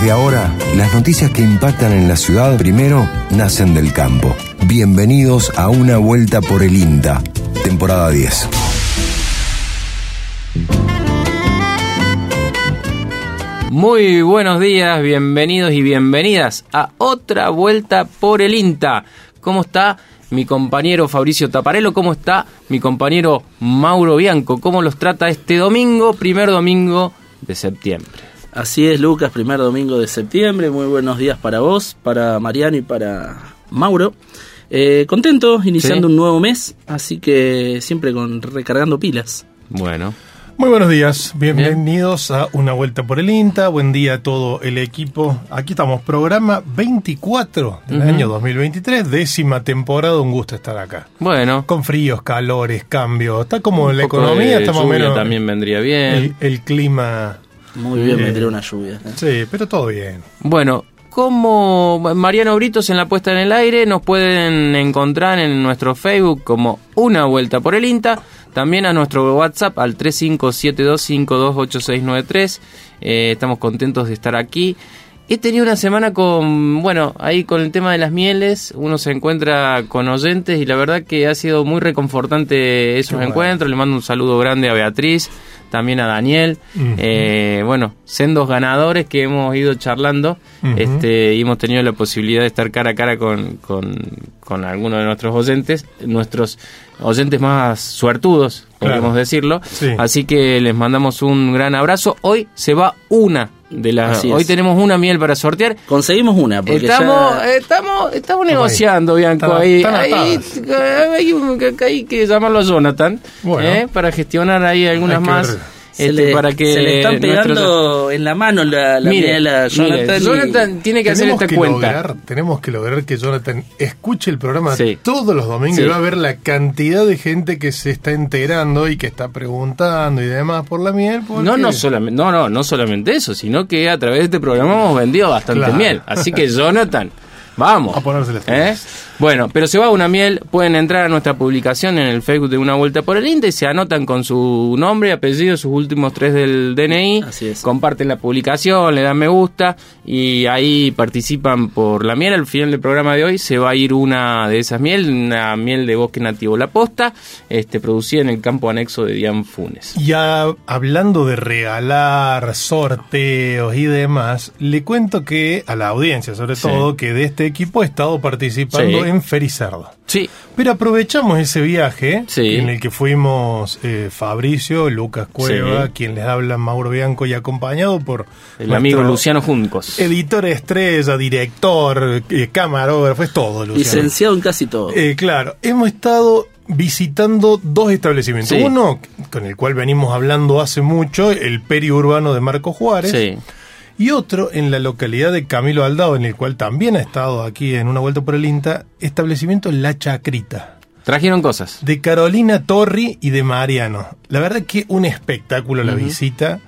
Desde ahora, las noticias que impactan en la ciudad primero nacen del campo. Bienvenidos a una vuelta por el INTA, temporada 10. Muy buenos días, bienvenidos y bienvenidas a otra vuelta por el INTA. ¿Cómo está mi compañero Fabricio Taparello? ¿Cómo está mi compañero Mauro Bianco? ¿Cómo los trata este domingo, primer domingo de septiembre? Así es, Lucas, primer domingo de septiembre. Muy buenos días para vos, para Mariano y para Mauro. Eh, contentos, iniciando Sí. un nuevo mes, así que siempre con recargando pilas. Bueno, Muy buenos días, bienvenidos a una vuelta por el INTA, buen día a todo el equipo. Aquí estamos, programa 24 del Ujú. año 2023, décima temporada, un gusto estar acá. bueno. Con fríos, calores, cambios, está como un la economía, está más o lluvia menos también vendría bien. el, el clima, Muy bien, Bien. vendría una lluvia. ¿eh? sí, pero todo bien. Bueno, como Mariano Britos en la puesta en el aire, nos pueden encontrar en nuestro Facebook como Una Vuelta por el INTA, también a nuestro WhatsApp al 3572528693. Eh, estamos contentos de estar aquí. He tenido una semana con, bueno, ahí con el tema de las mieles, uno se encuentra con oyentes y la verdad que ha sido muy reconfortante esos bueno. encuentros. Le mando un saludo grande a Beatriz, también a Daniel. Ujú. Eh, bueno, sendos ganadores que hemos ido charlando este, y hemos tenido la posibilidad de estar cara a cara con, con, con algunos de nuestros oyentes, nuestros oyentes más suertudos, Claro. podemos decirlo. Sí. Así que les mandamos un gran abrazo. Hoy se va una de las... Así es. Hoy tenemos una miel para sortear. Conseguimos una, porque Estamos, ya- estamos, estamos ahí. negociando, Bianco. Están- ahí, están ahí, hay, que- hay que llamarlo a Jonathan Bueno. ¿eh? para gestionar ahí algunas Hay que más. ver. Se, este, le, para que se le están nuestros- pegando en la mano la, la Mire, mire, Jonathan. y- Jonathan tiene que hacer esta que cuenta. Lograr, tenemos que lograr que Jonathan escuche el programa Sí. todos los domingos Sí. y va a ver la cantidad de gente que se está enterando y que está preguntando y demás por la miel. porque- No, no solamente, no, no, no solamente eso, sino que a través de este programa hemos vendido bastante Claro. miel. Así que Jonathan, vamos. A ponerse las ¿Eh? Bueno, pero se va una miel, pueden entrar a nuestra publicación en el Facebook de Una Vuelta por el INTA y se anotan con su nombre, apellido, sus últimos tres del DNI, Así es. comparten la publicación, le dan me gusta y ahí participan por la miel. Al final del programa de hoy se va a ir una de esas miel, una miel de bosque nativo La Posta, este, producida en el campo anexo de Dian Funes. Ya hablando de regalar sorteos y demás, le cuento que a la audiencia, sobre Sí. todo, que de este equipo he estado participando Sí. en Fericerdo. Sí, Pero aprovechamos ese viaje Sí. en el que fuimos eh, Fabricio, Lucas Cueva, Sí. quien les habla Mauro Bianco y acompañado por el amigo Luciano Juncos. Editor estrella, director, eh, camarógrafo, es todo, Luciano. Licenciado en casi todo. Eh, claro, hemos estado visitando dos establecimientos. Sí. Uno, con el cual venimos hablando hace mucho, el periurbano de Marco Juárez. Sí. Y otro en la localidad de Camilo Aldao, en el cual también ha estado aquí en una vuelta por el INTA, establecimiento La Chacrita, Trajeron cosas. de Carolina Torri y de Mariano. La verdad que un espectáculo la visita,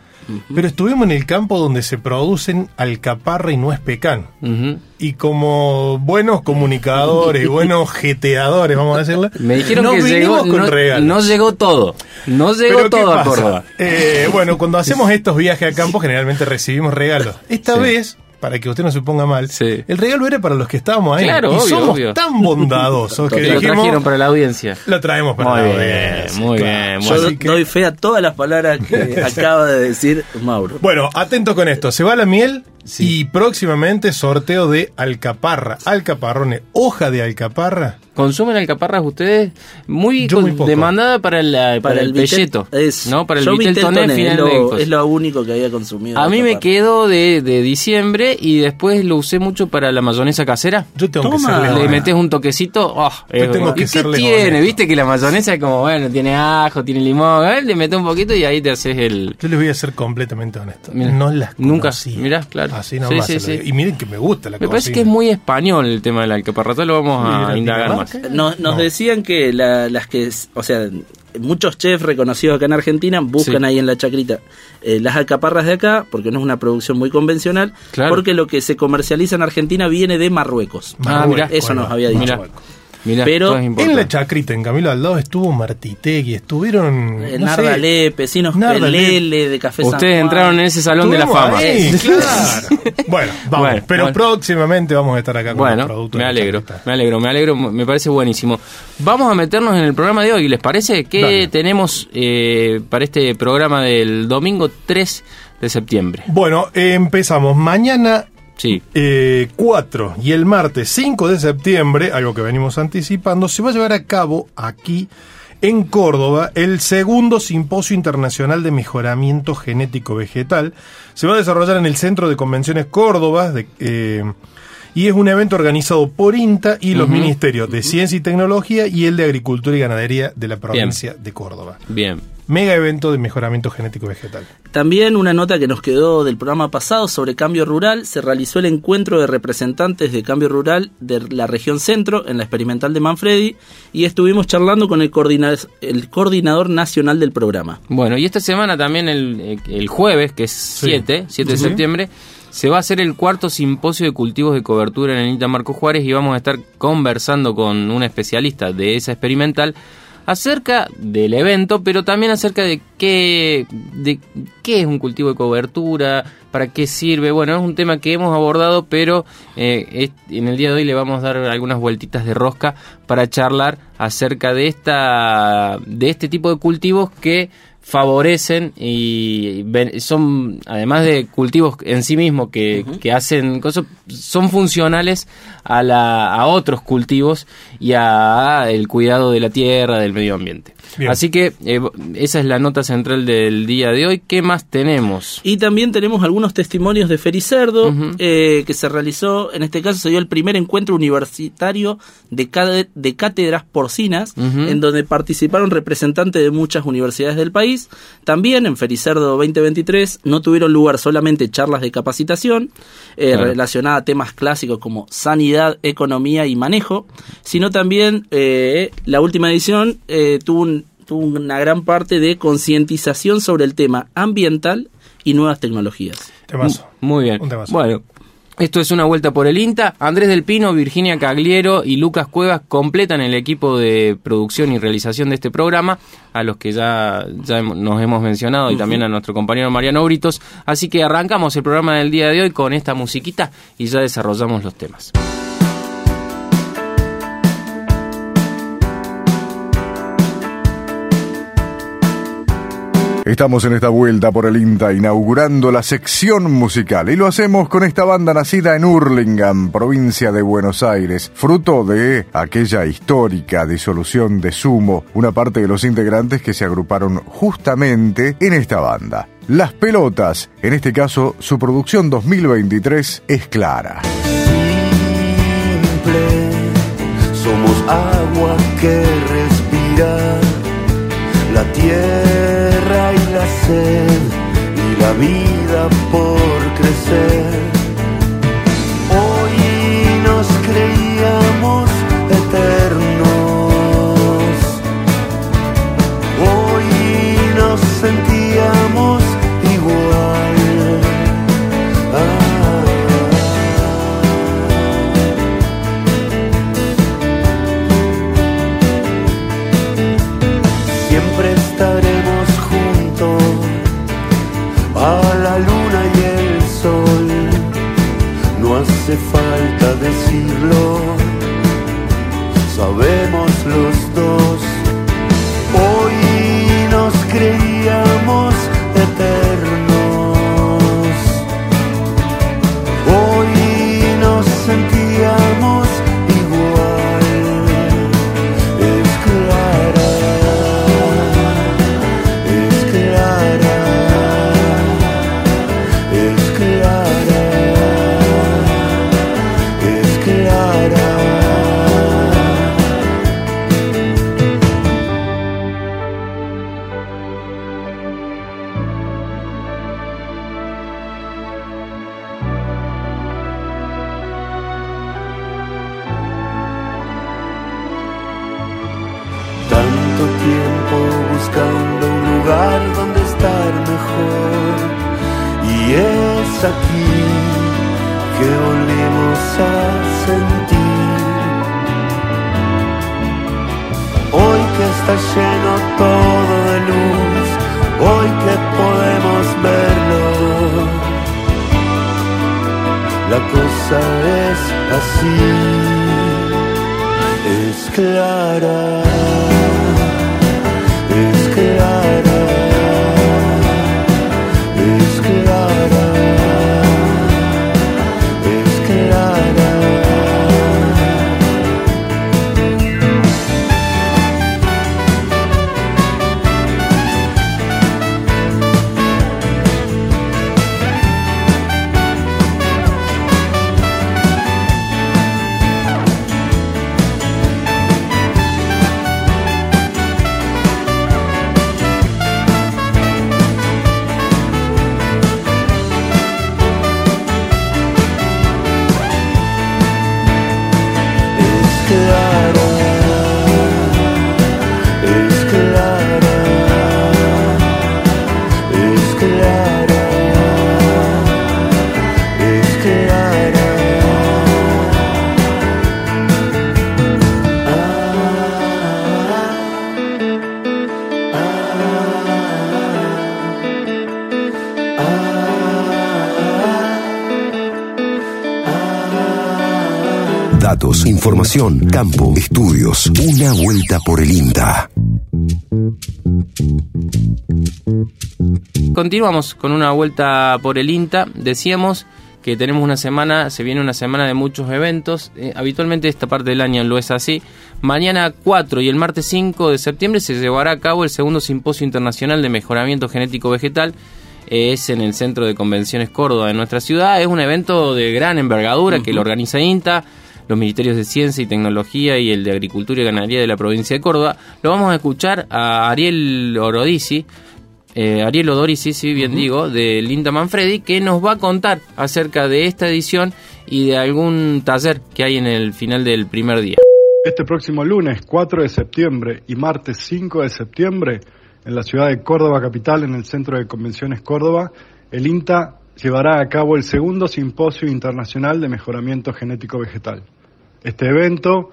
pero estuvimos en el campo donde se producen alcaparra y nuez pecan. Ujú. Y como buenos comunicadores, buenos jeteadores, vamos a decirle, Me dijeron nos que llegó, con no, regalos. no llegó todo. No llegó Pero ¿qué todo a? Córdoba. Eh, bueno, cuando hacemos estos viajes a campo, generalmente recibimos regalos. Esta Sí. vez, para que usted no se ponga mal, Sí. el regalo era para los que estábamos ahí. Claro, y obvio, somos obvio. tan bondadosos que lo dijimos, trajeron para la audiencia. lo traemos para Muy la bien, audiencia, muy claro. bien, muy Yo do- que- doy fe a todas las palabras que acaba de decir Mauro. Bueno, atento con esto. Se va la miel Sí. y próximamente sorteo de alcaparra. Alcaparrones, hoja de alcaparra. ¿Consumen alcaparras ustedes? Muy, Yo muy con- poco. demandada para el, para Para el, el es- ¿no? Para el vitel toné toné, final es, de lo, cosas. es lo único que había consumido. A mí me quedó de, de diciembre y después lo usé mucho para la mayonesa casera. Yo tengo Toma. que Le metes un toquecito. oh, es- tengo que ¿Y qué tiene? honesto. Viste que la mayonesa es como, bueno, tiene ajo, tiene limón. ¿eh? Le metes un poquito y ahí te haces el. Yo les voy a ser completamente honesto. Mira, no las nunca- conocía. mirá, claro. Así Sí, nomás. sí, sí. digo. Y miren que me gusta la Me parece cocina. que es muy español el tema de la alcaparra. Ya lo vamos a indagar más. Nos, nos No. decían que la- las que, o sea, muchos chefs reconocidos acá en Argentina buscan Sí. ahí en la chacrita eh, las alcaparras de acá, porque no es una producción muy convencional, Claro. porque lo que se comercializa en Argentina viene de Marruecos. Ah, mirá. Eso nos había dicho. Mirá. Mirá, Pero En la chacrita, en Camilo al lado, estuvo Martitegui, estuvieron. eh, no Narda Lepe, Sinos Lele de Café San Ustedes Juan. entraron en ese salón de la fama. ahí, claro. Bueno, vamos. Bueno, pero bueno. próximamente vamos a estar acá con los Bueno, productos. me alegro, me alegro, me alegro, me parece buenísimo. Vamos a meternos en el programa de hoy, ¿les parece? ¿Qué Dale. tenemos eh, para este programa del domingo 3 de septiembre? Bueno, eh, empezamos mañana Sí, eh, 4 y el martes 5 de septiembre, algo que venimos anticipando, se va a llevar a cabo aquí en Córdoba el segundo Simposio Internacional de Mejoramiento Genético Vegetal. Se va a desarrollar en el Centro de Convenciones Córdoba de, eh, y es un evento organizado por INTA y los ministerios de Ciencia y Tecnología y el de Agricultura y Ganadería de la provincia de Córdoba. bien. Mega evento de mejoramiento genético vegetal. También una nota que nos quedó del programa pasado sobre cambio rural, se realizó el encuentro de representantes de cambio rural de la región centro en la experimental de Manfredi y estuvimos charlando con el, coordina- el coordinador nacional del programa. Bueno, y esta semana también el, el jueves, que es 7, 7 de Sí. septiembre, se va a hacer el cuarto simposio de cultivos de cobertura en el INTA Marco Juárez y vamos a estar conversando con un especialista de esa experimental acerca del evento, pero también acerca de qué, de qué es un cultivo de cobertura, para qué sirve. Bueno, es un tema que hemos abordado, pero eh, en el día de hoy le vamos a dar algunas vueltitas de rosca para charlar acerca de esta de este tipo de cultivos que favorecen y son además de cultivos en sí mismos que, que hacen cosas son funcionales a la a otros cultivos y a el cuidado de la tierra del medio ambiente Bien. así que eh, esa es la nota central del día de hoy qué más tenemos Y también tenemos algunos testimonios de Fericerdo, eh, que se realizó, en este caso se dio el primer encuentro universitario de, cade- de cátedras porcinas, en donde participaron representantes de muchas universidades del país. También en Fericerdo 2023 no tuvieron lugar solamente charlas de capacitación eh, Claro. relacionadas a temas clásicos como sanidad, economía y manejo, sino también eh, la última edición eh, tuvo un tuvo una gran parte de concientización sobre el tema ambiental y nuevas tecnologías. Temazo. Muy bien. Un temazo. Bueno, esto es una vuelta por el INTA. Andrés del Pino, Virginia Cagliero y Lucas Cuevas completan el equipo de producción y realización de este programa, a los que ya, nos hemos mencionado y también a nuestro compañero Mariano Britos. Así que arrancamos el programa del día de hoy con esta musiquita y ya desarrollamos los temas. Estamos en esta vuelta por el INTA inaugurando la sección musical y lo hacemos con esta banda nacida en Hurlingham, provincia de Buenos Aires, fruto de aquella histórica disolución de Sumo, una parte de los integrantes que se agruparon justamente en esta banda. Las pelotas, en este caso su producción 2023 es clara. simple. Somos agua que respira la tierra y la vida por crecer. Decirlo, sabemos los dos. Campo, estudios. Una vuelta por el INTA. Continuamos con una vuelta por el INTA. Decíamos que tenemos una semana, se viene una semana de muchos eventos. Eh, habitualmente esta parte del año lo es así. Mañana 4 y el martes 5 de septiembre se llevará a cabo el segundo Simposio Internacional de Mejoramiento Genético Vegetal. Eh, es en el Centro de Convenciones Córdoba de nuestra ciudad. Es un evento de gran envergadura que lo organiza INTA los ministerios de Ciencia y Tecnología y el de Agricultura y Ganadería de la provincia de Córdoba. Lo vamos a escuchar a Ariel Orodici, eh, Ariel Odorici, si bien digo, de Linda Manfredi, que nos va a contar acerca de esta edición y de algún taller que hay en el final del primer día. Este próximo lunes 4 de septiembre y martes 5 de septiembre, en la ciudad de Córdoba capital, en el Centro de Convenciones Córdoba, el INTA llevará a cabo el segundo Simposio Internacional de Mejoramiento Genético Vegetal. Este evento,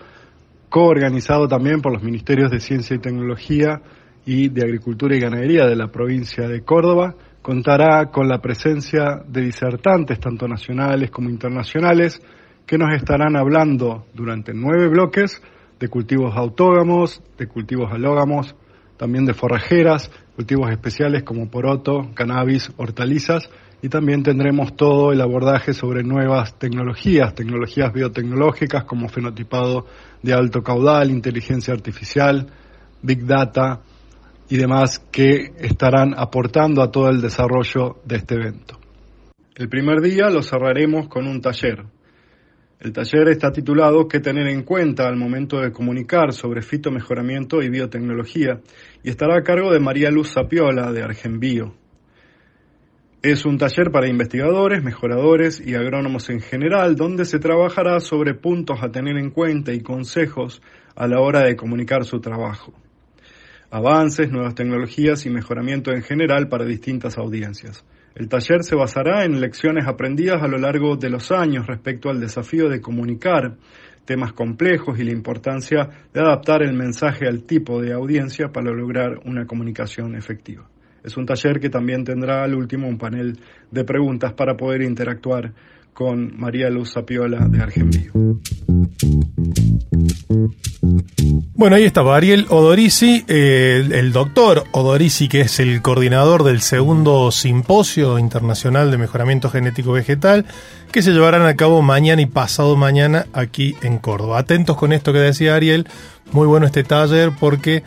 coorganizado también por los Ministerios de Ciencia y Tecnología y de Agricultura y Ganadería de la provincia de Córdoba, contará con la presencia de disertantes, tanto nacionales como internacionales, que nos estarán hablando durante nueve bloques de cultivos autógamos, de cultivos alógamos, también de forrajeras, cultivos especiales como poroto, cannabis, hortalizas, y también tendremos todo el abordaje sobre nuevas tecnologías, tecnologías biotecnológicas como fenotipado de alto caudal, inteligencia artificial, big data y demás que estarán aportando a todo el desarrollo de este evento. El primer día lo cerraremos con un taller. El taller está titulado ¿Qué tener en cuenta al momento de comunicar sobre fitomejoramiento y biotecnología? y estará a cargo de María Luz Sapiola de Argenbio. Es un taller para investigadores, mejoradores y agrónomos en general, donde se trabajará sobre puntos a tener en cuenta y consejos a la hora de comunicar su trabajo. Avances, nuevas tecnologías y mejoramiento en general para distintas audiencias. El taller se basará en lecciones aprendidas a lo largo de los años respecto al desafío de comunicar temas complejos y la importancia de adaptar el mensaje al tipo de audiencia para lograr una comunicación efectiva. Es un taller que también tendrá al último un panel de preguntas para poder interactuar con María Luz Sapiola de Argenbio. Bueno, ahí estaba Ariel Odorici, eh, el doctor Odorici, que es el coordinador del segundo simposio internacional de mejoramiento genético vegetal, que se llevarán a cabo mañana y pasado mañana aquí en Córdoba. Atentos con esto que decía Ariel, muy bueno este taller porque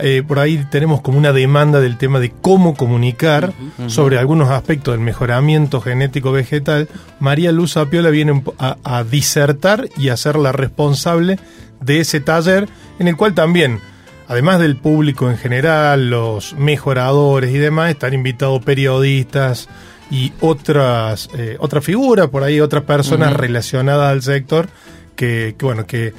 eh, por ahí tenemos como una demanda del tema de cómo comunicar sobre algunos aspectos del mejoramiento genético vegetal. María Luz Apiola viene a, a disertar y a ser la responsable de ese taller, en el cual también, además del público en general, los mejoradores y demás, están invitados periodistas y otras, eh, otras figuras, por ahí otras personas relacionadas al sector, que, que, bueno, que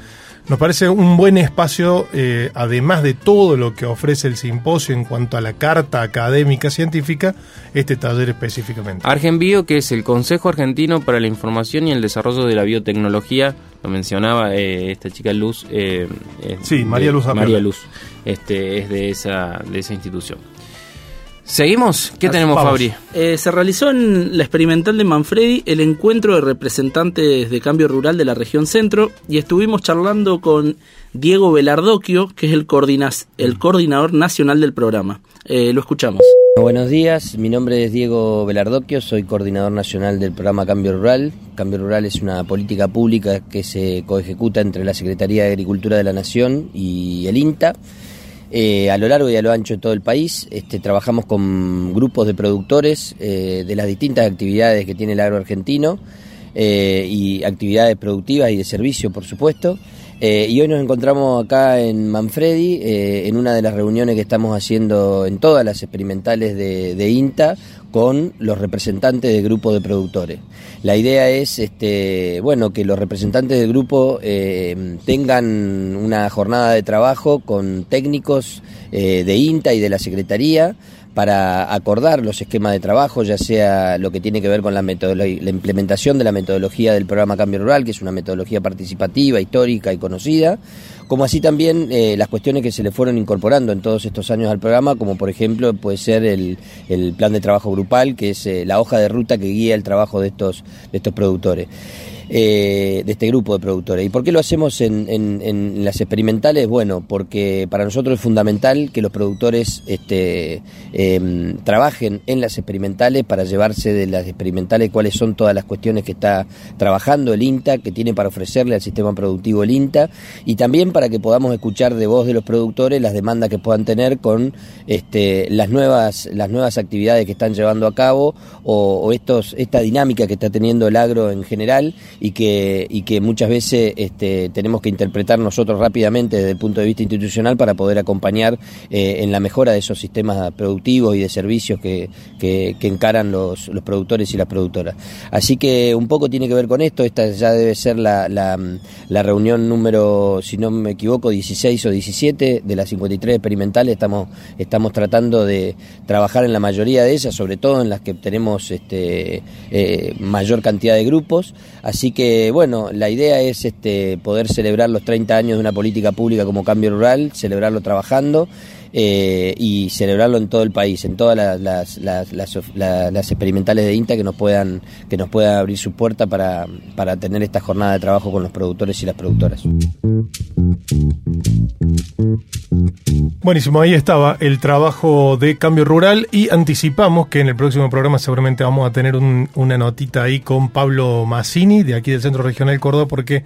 nos parece un buen espacio, eh, además de todo lo que ofrece el simposio en cuanto a la carta académica científica, este taller específicamente. Argenbio, que es el Consejo Argentino para la Información y el Desarrollo de la Biotecnología, lo mencionaba eh, esta chica Luz. eh, eh, Sí, María Luz. María Luz. este, es de esa, de esa institución. ¿Seguimos? ¿Qué Así- tenemos, vamos. Fabri? Eh, se realizó en la experimental de Manfredi el encuentro de representantes de cambio rural de la región centro y estuvimos charlando con Diego Velardoquio, que es el, coordina- el coordinador nacional del programa. Eh, lo escuchamos. Buenos días, mi nombre es Diego Velardoquio, soy coordinador nacional del programa Cambio Rural. Cambio Rural es una política pública que se coejecuta entre la Secretaría de Agricultura de la Nación y el INTA. Eh, a lo largo y a lo ancho de todo el país este, trabajamos con grupos de productores eh, de las distintas actividades que tiene el agro argentino eh, y actividades productivas y de servicio, por supuesto. Y hoy nos encontramos acá en Manfredi, en una de las reuniones que estamos haciendo en todas las experimentales de INTA con los representantes del grupo de productores. La idea es, este, bueno, que los representantes del grupo eh, tengan una jornada de trabajo con técnicos eh, de INTA y de la Secretaría para acordar los esquemas de trabajo, ya sea lo que tiene que ver con la, la implementación de la metodología del programa Cambio Rural, que es una metodología participativa, histórica y conocida, como así también eh, las cuestiones que se le fueron incorporando en todos estos años al programa, como por ejemplo puede ser el, el plan de trabajo grupal, que es eh, la hoja de ruta que guía el trabajo de estos, de estos productores. Eh, de este grupo de productores. ¿Y por qué lo hacemos en, en- las experimentales? Bueno, porque para nosotros es fundamental que los productores este, em, trabajen en las experimentales para llevarse de las experimentales cuáles son todas las cuestiones que está trabajando el INTA, que tiene para ofrecerle al sistema productivo el INTA, y también para que podamos escuchar de voz de los productores las demandas que puedan tener con este, las, nuevas, las nuevas actividades que están llevando a cabo o, o estos, esta dinámica que está teniendo el agro en general y que, y que muchas veces este, tenemos que interpretar nosotros rápidamente desde el punto de vista institucional para poder acompañar eh, en la mejora de esos sistemas productivos y de servicios que, que- encaran los, los productores y las productoras. Así que un poco tiene que ver con esto, esta ya debe ser la, la, la reunión número, si no me equivoco, 16 o 17 de las 53 experimentales, estamos, estamos tratando de trabajar en la mayoría de ellas, sobre todo en las que tenemos este, eh, mayor cantidad de grupos. Así que, bueno, la idea es este, poder celebrar los 30 años de una política pública como Cambio Rural, celebrarlo trabajando. Eh, y celebrarlo en todo el país, en todas las, las, las, las, la- las experimentales de INTA que nos puedan que nos puedan abrir su puerta para, para tener esta jornada de trabajo con los productores y las productoras. Buenísimo, ahí estaba el trabajo de cambio rural y anticipamos que en el próximo programa seguramente vamos a tener un- una notita ahí con Pablo Massini de aquí del Centro Regional Córdoba porque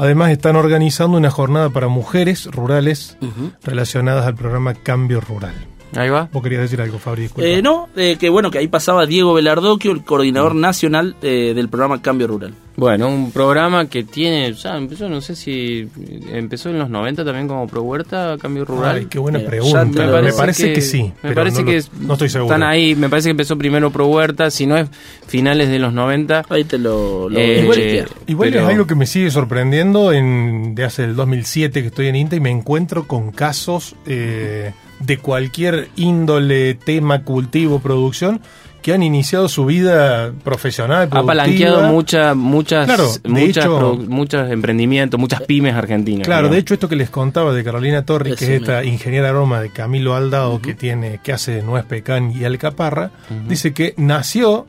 además están organizando una jornada para mujeres rurales relacionadas al programa Cambio Rural. Ahí va. Vos querías decir algo, Fabri, disculpa. Eh, no, eh, que bueno, que ahí pasaba Diego Velardoquio, el coordinador nacional eh, del programa Cambio Rural. Bueno, un programa que tiene, ya empezó, no sé si empezó en los 90 también como Pro Huerta, Cambio Rural. Ay, qué buena Mira, pregunta. ya te- Me parece, que, sí. Me pero parece no que lo- es- no estoy seguro. están ahí, me parece que empezó primero Pro Huerta, si no es finales de los 90. Ahí te lo, lo Eh, igual- eh, Igual pero- es algo que me sigue sorprendiendo en, de hace el 2007 que estoy en INTA y me encuentro con casos eh, de cualquier índole, tema, cultivo, producción que han iniciado su vida profesional. ha productiva. palanqueado mucha, muchas, Claro, muchas hecho- muchos emprendimientos, muchas pymes argentinas. Claro, de hecho esto que les contaba de Carolina Torri, que es esta ingeniera aroma de Camilo Aldao que tiene, que hace nuez pecan y alcaparra, dice que nació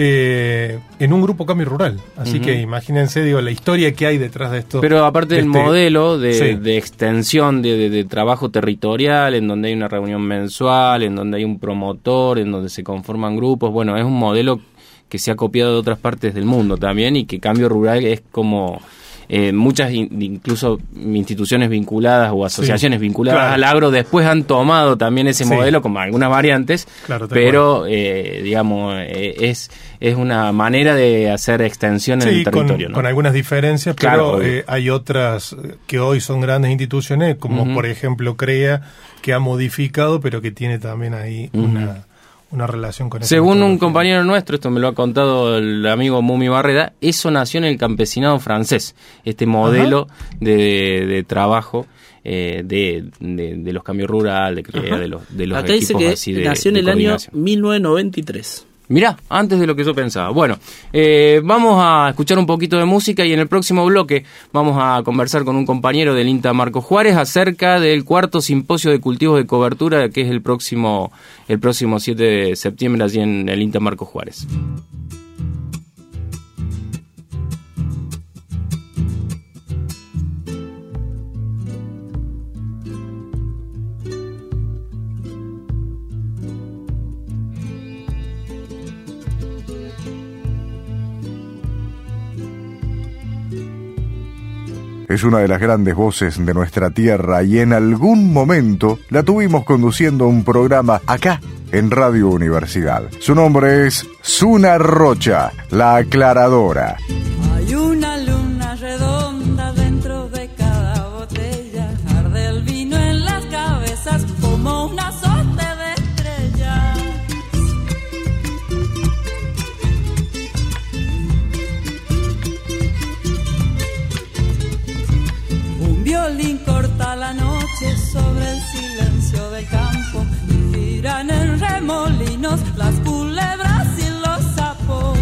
eh, en un grupo cambio rural. Así que imagínense, digo, la historia que hay detrás de esto. Pero aparte de del este- modelo de, Sí. de extensión de, de- de trabajo territorial, en donde hay una reunión mensual, en donde hay un promotor, en donde se conforman grupos, bueno, es un modelo que se ha copiado de otras partes del mundo también y que Cambio Rural es como eh, muchas in- incluso instituciones vinculadas o asociaciones vinculadas claro. al agro después han tomado también ese Sí. modelo con algunas variantes, Claro, pero eh, digamos eh, es es una manera de hacer extensión en el con, territorio. ¿no? con algunas diferencias, Claro, pero eh, hay otras que hoy son grandes instituciones, como por ejemplo CREA, que ha modificado, pero que tiene también ahí una, una relación con Según un compañero nuestro, esto me lo ha contado el amigo Mumi Barreda, eso nació en el campesinado francés, este modelo de, de trabajo eh, de, de, de los cambios rurales, de, de los, de los Acá dice equipos que así de nació en de el año coordinación. 1993. Mirá, antes de lo que yo pensaba. Bueno, eh, vamos a escuchar un poquito de música y en el próximo bloque vamos a conversar con un compañero del INTA Marco Juárez acerca del cuarto simposio de cultivos de cobertura que es el próximo, el próximo 7 de septiembre allí en el INTA Marco Juárez. Es una de las grandes voces de nuestra tierra y en algún momento la tuvimos conduciendo un programa acá en Radio Universidad. Su nombre es Suna Rocha, la aclaradora. Giran en remolinos las culebras y los sapos.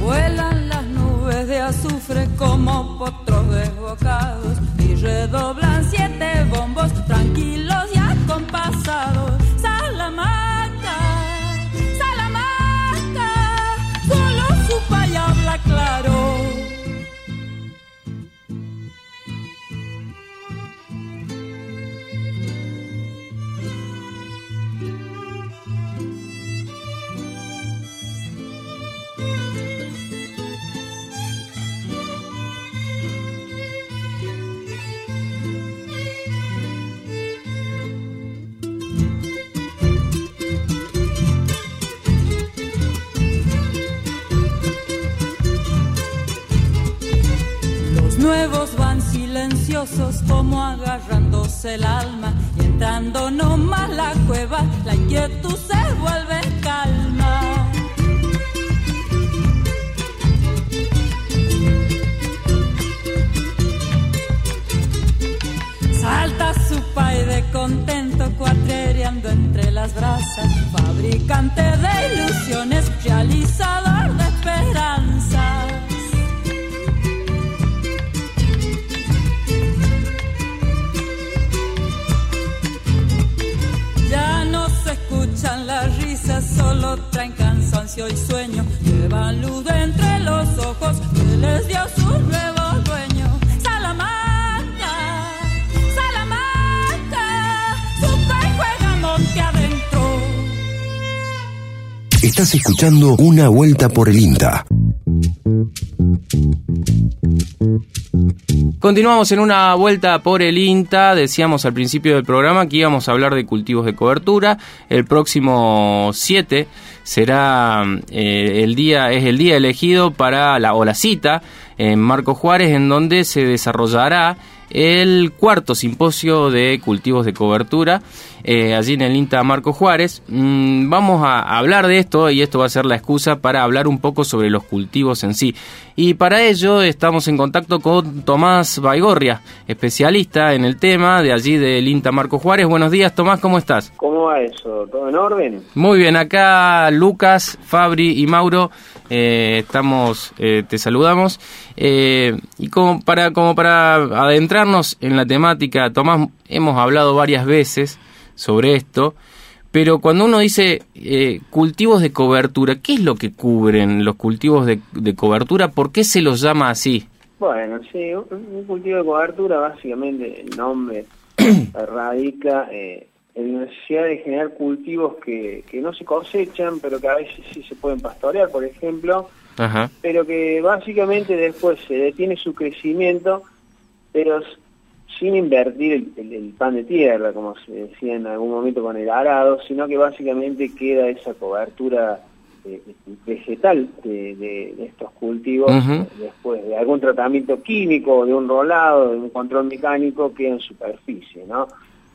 Vuelan las nubes de azufre como potros desbocados y redoblan siete agarrándose el Una Vuelta por el INTA. Continuamos en una vuelta por el INTA. Decíamos al principio del programa que íbamos a hablar de cultivos de cobertura. El próximo 7 será eh, el día, es el día elegido para la, o la cita en Marco Juárez, en donde se desarrollará el cuarto simposio de cultivos de cobertura, eh, allí en el INTA Marco Juárez. Mm, vamos a hablar de esto y esto va a ser la excusa para hablar un poco sobre los cultivos en sí. Y para ello estamos en contacto con Tomás Baigorria, especialista en el tema de allí del INTA Marco Juárez. Buenos días, Tomás, ¿cómo estás? ¿Cómo va eso? ¿Todo en orden? Muy bien, acá Lucas, Fabri y Mauro, eh, estamos, eh, te saludamos. Eh, y como para, como para adentrarnos en la temática, Tomás, hemos hablado varias veces sobre esto, pero cuando uno dice eh, cultivos de cobertura, ¿qué es lo que cubren los cultivos de, de cobertura? ¿Por qué se los llama así? Bueno, sí, un, cultivo de cobertura, básicamente el nombre radica eh, la necesidad de generar cultivos que, que no se cosechan, pero que a veces sí se pueden pastorear, por ejemplo, Ajá. pero que básicamente después se detiene su crecimiento, pero sin invertir el, el- el pan de tierra, como se decía en algún momento con el arado, sino que básicamente queda esa cobertura eh, vegetal de, de- de estos cultivos Ujú. después de algún tratamiento químico, de un rolado, de un control mecánico, queda en superficie, ¿no?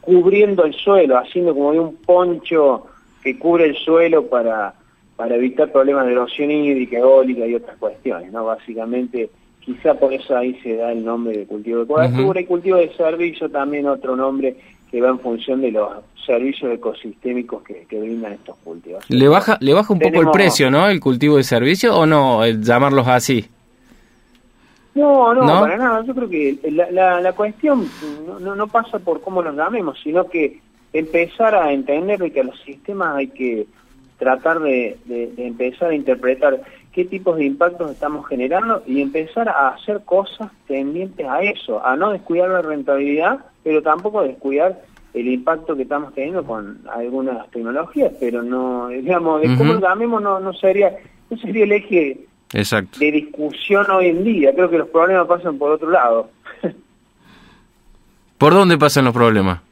Cubriendo el suelo, haciendo como de un poncho que cubre el suelo para, para evitar problemas de erosión hídrica, eólica y otras cuestiones, ¿no? Básicamente quizá por eso ahí se da el nombre de cultivo de cobertura y cultivo de servicio también otro nombre que va en función de los servicios ecosistémicos que, que brindan estos cultivos. ¿Le baja, le baja un poco el precio, ¿no? El cultivo de servicio o no, el llamarlos así. No, no, ¿No? para nada. Yo creo que la, la, la cuestión no, no, no pasa por cómo los llamemos, sino que empezar a entender de que a los sistemas hay que tratar de, de- de empezar a interpretar qué tipos de impactos estamos generando y empezar a hacer cosas tendientes a eso, a no descuidar la rentabilidad, pero tampoco descuidar el impacto que estamos teniendo con algunas tecnologías, pero no, digamos, de cómo lo llamemos no, no sería, no sería el eje Exacto. de discusión hoy en día. Creo que los problemas pasan por otro lado. ¿Por dónde pasan los problemas?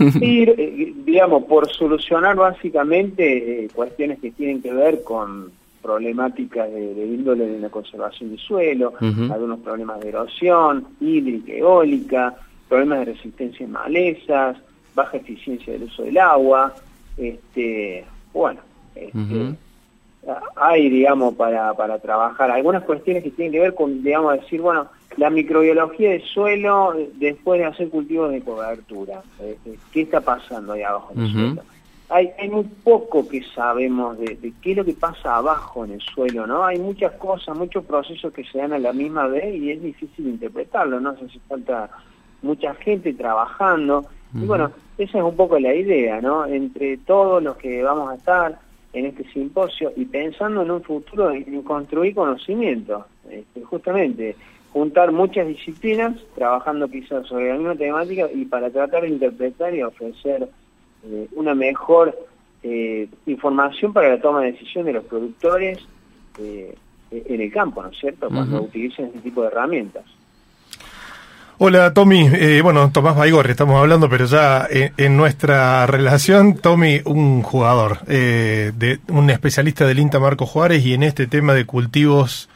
Eh, digamos, por solucionar básicamente eh, cuestiones que tienen que ver con problemáticas de, de índole de la conservación del suelo, algunos problemas de erosión, hídrica, eólica, problemas de resistencia en malezas, baja eficiencia del uso del agua, este, bueno, este. Hay, digamos, para, para trabajar algunas cuestiones que tienen que ver con, digamos, decir, bueno, la microbiología del suelo después de hacer cultivos de cobertura. Eh, ¿Qué está pasando ahí abajo en el suelo? Hay, hay muy poco que sabemos de, de qué es lo que pasa abajo en el suelo, ¿no? Hay muchas cosas, muchos procesos que se dan a la misma vez y es difícil interpretarlo, ¿no? Hace falta mucha gente trabajando. Y bueno, esa es un poco la idea, ¿no? Entre todos los que vamos a estar en este simposio y pensando en un futuro en, construir conocimiento, este, justamente juntar muchas disciplinas trabajando quizás sobre la misma temática y para tratar de interpretar y ofrecer eh, una mejor eh, información para la toma de decisión de los productores eh, en el campo, ¿no es cierto? Cuando Ujú. utilicen este tipo de herramientas. Hola Tommy, Eh, bueno Tomás Baigorri estamos hablando, pero ya en, en nuestra relación, Tommy, un jugador, eh, de, un especialista del INTA Marco Juárez y en este tema de cultivos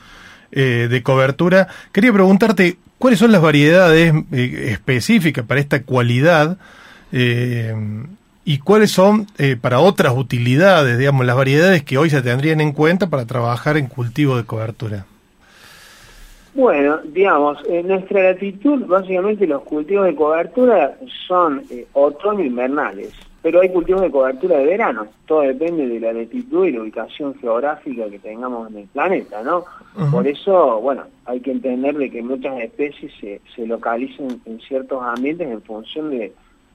eh, de cobertura, quería preguntarte cuáles son las variedades eh, específicas para esta cualidad eh, y cuáles son eh, para otras utilidades, digamos, las variedades que hoy se tendrían en cuenta para trabajar en cultivo de cobertura. Bueno, digamos, en nuestra latitud, básicamente los cultivos de cobertura son eh, otoño-invernales, pero hay cultivos de cobertura de verano. Todo depende de la latitud y la ubicación geográfica que tengamos en el planeta, ¿no? Por eso, bueno, hay que entender de que muchas especies se, se localizan en ciertos ambientes en función de,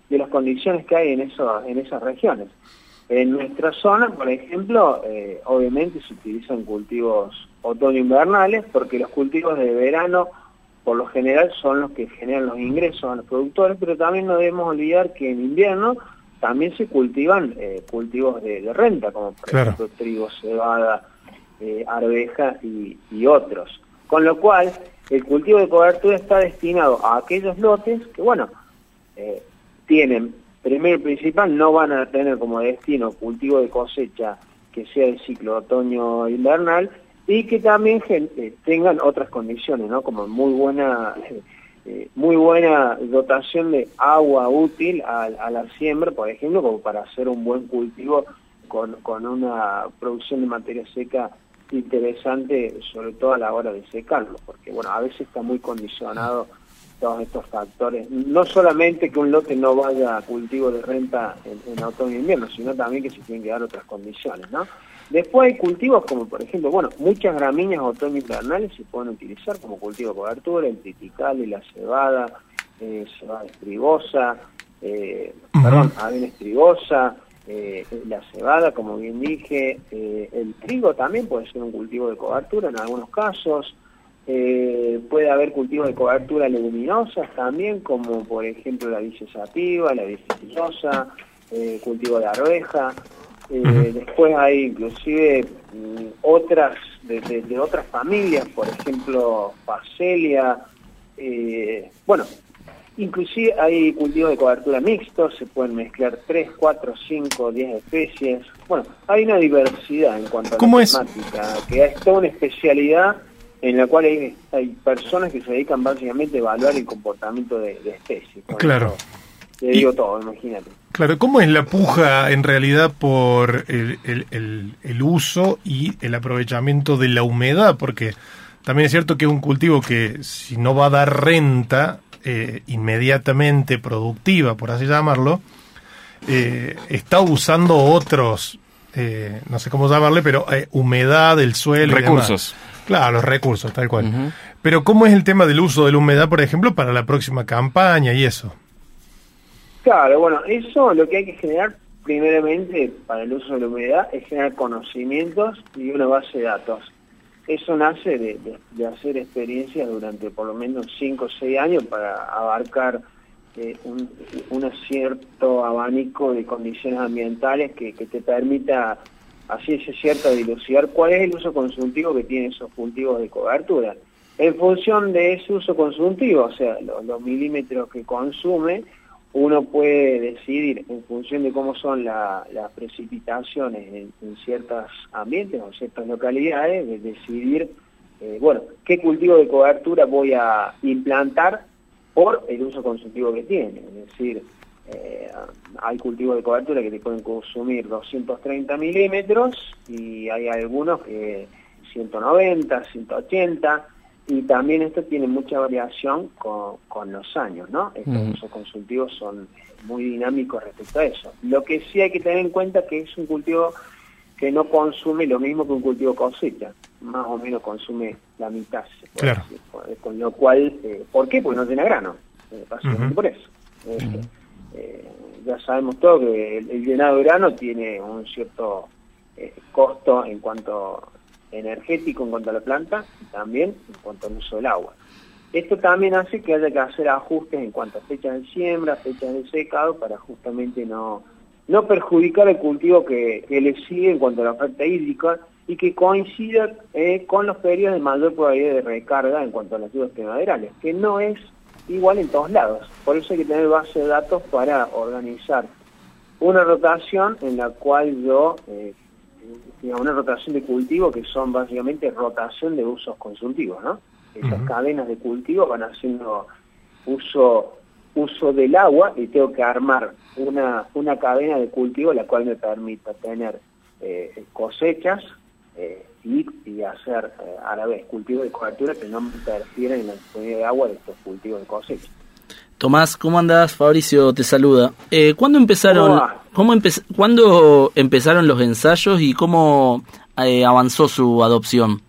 de las condiciones que hay en, eso, en esas regiones. En nuestra zona, por ejemplo, eh, obviamente se utilizan cultivos otoño-invernales porque los cultivos de verano, por lo general, son los que generan los ingresos a los productores, pero también no debemos olvidar que en invierno también se cultivan eh, cultivos de, de renta, como por Claro. ejemplo trigo, cebada, eh, arveja y, y otros. Con lo cual, el cultivo de cobertura está destinado a aquellos lotes que, bueno, eh, tienen, primero y principal, no van a tener como destino cultivo de cosecha que sea el ciclo otoño-invernal y que también gen- eh, tengan otras condiciones, ¿no? Como muy buena eh, muy buena dotación de agua útil a, a la siembra, por ejemplo, como para hacer un buen cultivo con, con una producción de materia seca interesante, sobre todo a la hora de secarlo, porque bueno, a veces está muy condicionado todos estos factores. No solamente que un lote no vaya a cultivo de renta en, en otoño e invierno, sino también que se tienen que dar otras condiciones, ¿no? Después hay cultivos como, por ejemplo, bueno, muchas gramíneas otoño-invernales se pueden utilizar como cultivo de cobertura, el triticale, la cebada, eh, cebada estrigosa, eh, perdón, avena estrigosa, eh, la cebada, como bien dije, eh, el trigo también puede ser un cultivo de cobertura en algunos casos, eh, puede haber cultivos de cobertura leguminosas también, como por ejemplo la sativa, la vicia cillosa, eh, cultivo de arveja. Eh. Después hay inclusive mm, otras de, de- de otras familias, por ejemplo facelia. eh, bueno, inclusive hay cultivos de cobertura mixtos, se pueden mezclar 3, 4, 5, 10 especies. Bueno, hay una diversidad en cuanto a ¿Cómo la es? temática, que es toda una especialidad en la cual hay, hay personas que se dedican básicamente a evaluar el comportamiento de, de especies. Claro. Te digo todo, imagínate. Claro, ¿cómo es la puja en realidad por el, el- el- el uso y el aprovechamiento de la humedad? Porque también es cierto que es un cultivo que si no va a dar renta eh, inmediatamente productiva, por así llamarlo, eh, está usando otros, eh, no sé cómo llamarle, pero eh, humedad del suelo. y demás. Claro, los recursos, tal cual. Pero ¿cómo es el tema del uso de la humedad, por ejemplo, para la próxima campaña y eso? Claro, bueno, eso lo que hay que generar primeramente para el uso de la humedad es generar conocimientos y una base de datos. Eso nace de, de- de hacer experiencias durante por lo menos 5 o 6 años para abarcar eh, un, un cierto abanico de condiciones ambientales que, que te permita así ese cierta dilucidar cuál es el uso consultivo que tienen esos cultivos de cobertura. En función de ese uso consultivo, o sea, lo- los milímetros que consume, uno puede decidir en función de cómo son la- las precipitaciones en, en ciertos ambientes o ciertas localidades, de decidir, eh, bueno, qué cultivo de cobertura voy a implantar por el uso consultivo que tiene. Es decir, eh, hay cultivos de cobertura que te pueden consumir 230 milímetros y hay algunos que 190, 180 y también esto tiene mucha variación con, con los años, ¿no? Estos usos consultivos son muy dinámicos respecto a eso. Lo que sí hay que tener en cuenta que es un cultivo que no consume lo mismo que un cultivo cosecha, más o menos consume la mitad, se puede Claro. decir. Con- lo cual, eh, ¿por qué? Porque no tiene grano, eh, básicamente Ujú. por eso. Eh, ya sabemos todo que el, el llenado grano tiene un cierto eh, costo en cuanto energético en cuanto a la planta y también en cuanto al uso del agua. Esto también hace que haya que hacer ajustes en cuanto a fechas de siembra, fechas de secado, para justamente no, no perjudicar el cultivo que, que le sigue en cuanto a la oferta hídrica y que coincida eh, con los periodos de mayor probabilidad de recarga en cuanto a las lluvias primaverales, que no es igual en todos lados. Por eso hay que tener base de datos para organizar una rotación en la cual yo, eh, digamos, una rotación de cultivo que son básicamente rotación de usos consultivos, ¿no? Esas cadenas de cultivo van haciendo uso uso del agua y tengo que armar una, una cadena de cultivo la cual me permita tener eh, cosechas eh, y, y hacer eh, a la vez cultivos de cobertura que no interfieren en la disponibilidad de agua de estos cultivos de cosecha. Tomás, ¿cómo andás? Fabricio te saluda. Eh, ¿Cuándo empezaron, ¿Cómo va? cómo empe- ¿cuándo empezaron los ensayos y cómo eh, avanzó su adopción?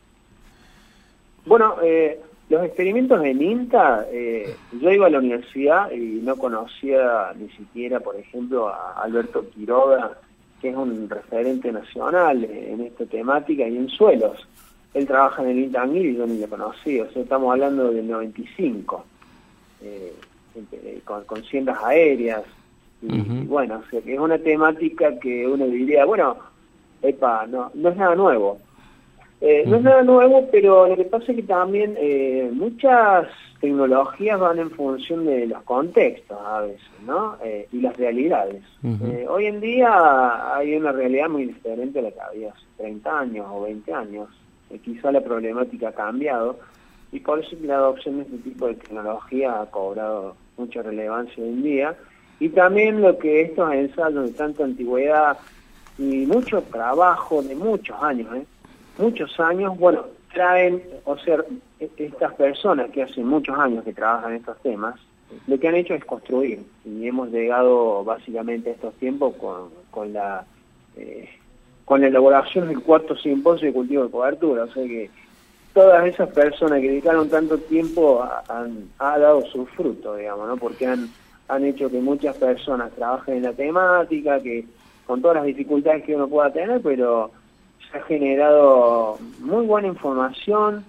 Bueno, eh, los experimentos en INTA, eh, yo iba a la universidad y no conocía ni siquiera, por ejemplo, a Alberto Quiroga, que es un referente nacional en esta temática y en suelos. Él trabaja en el INTA Anguil y yo ni lo conocía, o sea, estamos hablando del 95, eh, eh, con, con siendas aéreas. Y, y bueno, o sea, que es una temática que uno diría, bueno, epa, no, no es nada nuevo. Eh, no es nada nuevo, pero lo que pasa es que también eh, muchas tecnologías van en función de los contextos a veces, ¿no? Eh, y las realidades. Eh, hoy en día hay una realidad muy diferente a la que había hace 30 años o 20 años. Quizá la problemática ha cambiado y por eso que la adopción de este tipo de tecnología ha cobrado mucha relevancia hoy en día. Y también lo que estos ensayos de tanta antigüedad y mucho trabajo de muchos años, ¿eh? Muchos años, bueno, traen, o sea, e- estas personas que hace muchos años que trabajan estos temas, lo que han hecho es construir y hemos llegado básicamente a estos tiempos con, con la eh, con la elaboración del cuarto simposio de cultivo de cobertura, o sea que todas esas personas que dedicaron tanto tiempo ha- han ha dado su fruto, digamos, ¿no? Porque han han hecho que muchas personas trabajen en la temática, que con todas las dificultades que uno pueda tener, pero se ha generado muy buena información,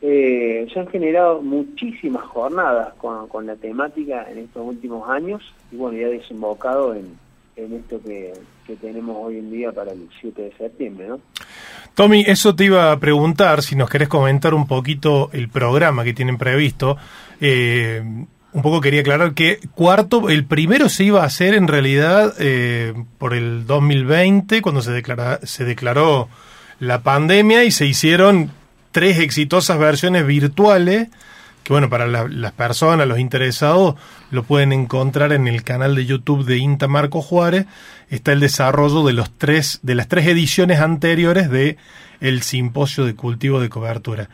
eh, se han generado muchísimas jornadas con, con la temática en estos últimos años y bueno, ya desembocado en, en esto que, que tenemos hoy en día para el 7 de septiembre, ¿no? Tommy, eso te iba a preguntar, si nos querés comentar un poquito el programa que tienen previsto. Eh, un poco quería aclarar que cuarto, el primero se iba a hacer en realidad eh, por el 2020, cuando se, declara, se declaró la pandemia y se hicieron tres exitosas versiones virtuales, que bueno, para la- las personas, los interesados, lo pueden encontrar en el canal de YouTube de Inta Marco Juárez. Está el desarrollo de los tres, de las tres ediciones anteriores de el simposio de cultivo de cobertura.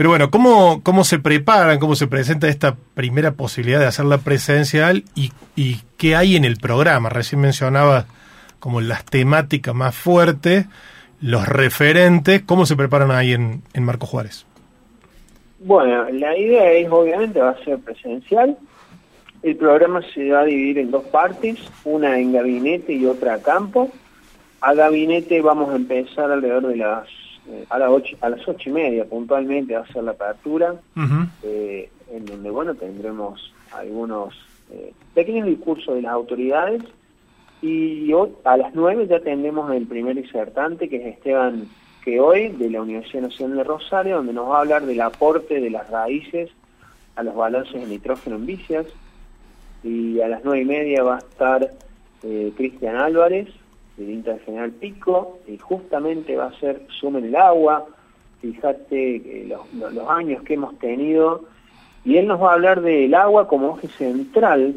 Pero bueno, ¿cómo, ¿cómo se preparan, cómo se presenta esta primera posibilidad de hacerla presencial y, y qué hay en el programa? Recién mencionaba como las temáticas más fuertes, los referentes, ¿cómo se preparan ahí en, en Marco Juárez? Bueno, la idea es obviamente va a ser presencial. El programa se va a dividir en dos partes, una en gabinete y otra a campo. A gabinete vamos a empezar alrededor de las eh, a, las ocho, a las ocho y media puntualmente va a ser la apertura, eh, en donde bueno tendremos algunos eh, pequeños discursos de las autoridades. Y hoy, a las nueve ya tendremos el primer disertante que es Esteban que hoy de la Universidad Nacional de Rosario, donde nos va a hablar del aporte de las raíces a los balances de nitrógeno en vicias. Y a las nueve y media va a estar eh, Cristian Álvarez, del INTA General Pico, y justamente va a ser Sumen el Agua. Fíjate que los, los años que hemos tenido, y él nos va a hablar del agua como eje central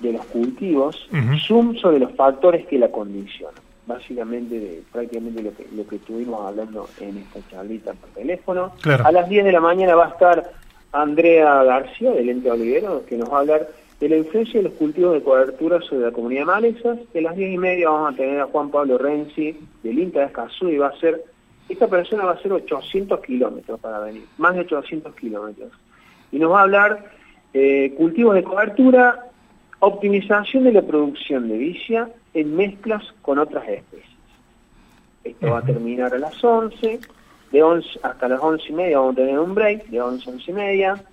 de los cultivos, zoom sobre los factores que la condicionan básicamente de prácticamente lo que, lo que estuvimos hablando en esta charlita por teléfono. A las 10 de la mañana va a estar Andrea García, del Ente Olivero, que nos va a hablar de la influencia de los cultivos de cobertura sobre la comunidad de malezas. De las 10 y media vamos a tener a Juan Pablo Renzi, del INTA de Escazú, y va a ser, esta persona va a hacer 800 kilómetros para venir, más de 800 kilómetros. Y nos va a hablar eh, cultivos de cobertura, optimización de la producción de vicia en mezclas con otras especies. Esto va a terminar a las 11, de 11 hasta las 11 y media vamos a tener un break, de 11 a 11 y media.